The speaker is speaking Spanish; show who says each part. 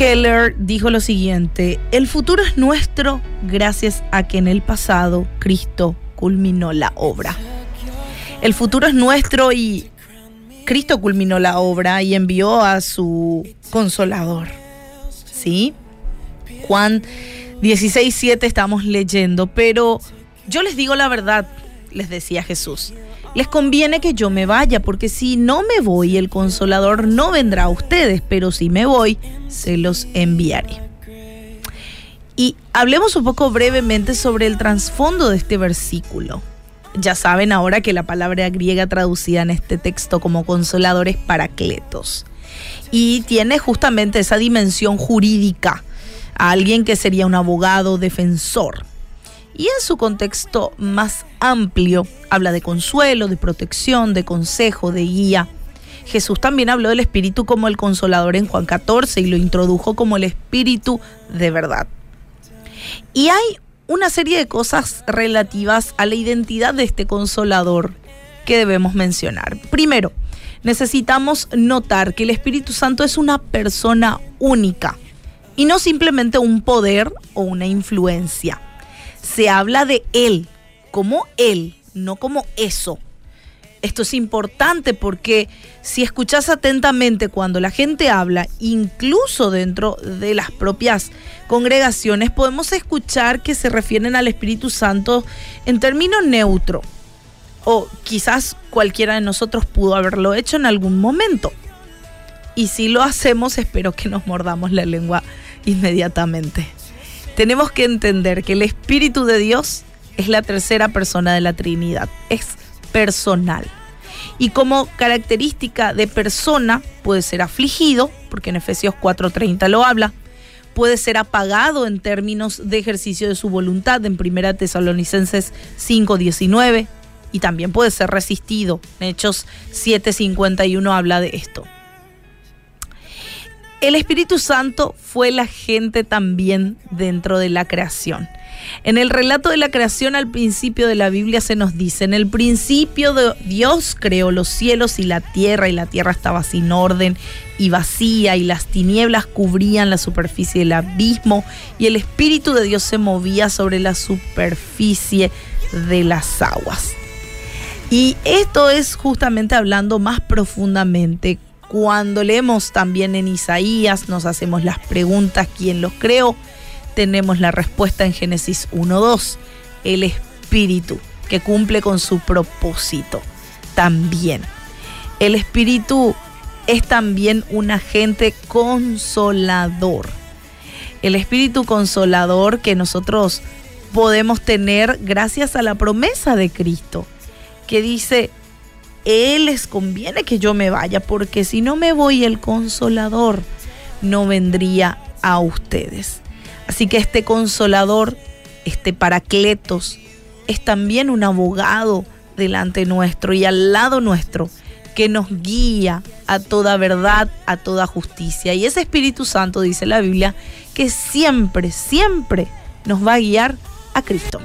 Speaker 1: Keller dijo lo siguiente, el futuro es nuestro gracias a que en el pasado Cristo culminó la obra. El futuro es nuestro y Cristo culminó la obra y envió a su consolador. ¿Sí? Juan 16, 7 estamos leyendo, pero yo les digo la verdad, les decía Jesús. Les conviene que yo me vaya, porque si no me voy, el consolador no vendrá a ustedes, pero si me voy, se los enviaré. Y hablemos un poco brevemente sobre el trasfondo de este versículo. Ya saben ahora que la palabra griega traducida en este texto como consolador es paracletos. Y tiene justamente esa dimensión jurídica, a alguien que sería un abogado defensor y en su contexto más amplio habla de consuelo, de protección, de consejo, de guía. Jesús también habló del Espíritu como el consolador en Juan 14 y lo introdujo como el Espíritu de verdad. Y hay una serie de cosas relativas a la identidad de este consolador que debemos mencionar. Primero, necesitamos notar que el Espíritu Santo es una persona única y no simplemente un poder o una influencia se habla de Él, como Él, no como eso. Esto es importante porque si escuchas atentamente cuando la gente habla, incluso dentro de las propias congregaciones, podemos escuchar que se refieren al Espíritu Santo en términos neutro. O quizás cualquiera de nosotros pudo haberlo hecho en algún momento. Y si lo hacemos, espero que nos mordamos la lengua inmediatamente tenemos que entender que el Espíritu de Dios es la tercera persona de la Trinidad, es personal. Y como característica de persona puede ser afligido, porque en Efesios 4:30 lo habla, puede ser apagado en términos de ejercicio de su voluntad en 1 Tesalonicenses 5:19 y también puede ser resistido. En Hechos 7:51 habla de esto. El Espíritu Santo fue la gente también dentro de la creación. En el relato de la creación al principio de la Biblia se nos dice, en el principio de Dios creó los cielos y la tierra y la tierra estaba sin orden y vacía y las tinieblas cubrían la superficie del abismo y el Espíritu de Dios se movía sobre la superficie de las aguas. Y esto es justamente hablando más profundamente cuando leemos también en Isaías, nos hacemos las preguntas, ¿quién los creó? Tenemos la respuesta en Génesis 1.2, el Espíritu, que cumple con su propósito también. El Espíritu es también un agente consolador. El Espíritu consolador que nosotros podemos tener gracias a la promesa de Cristo, que dice, él les conviene que yo me vaya, porque si no me voy, el consolador no vendría a ustedes. Así que este consolador, este paracletos, es también un abogado delante nuestro y al lado nuestro que nos guía a toda verdad, a toda justicia. Y ese Espíritu Santo, dice la Biblia, que siempre, siempre nos va a guiar a Cristo.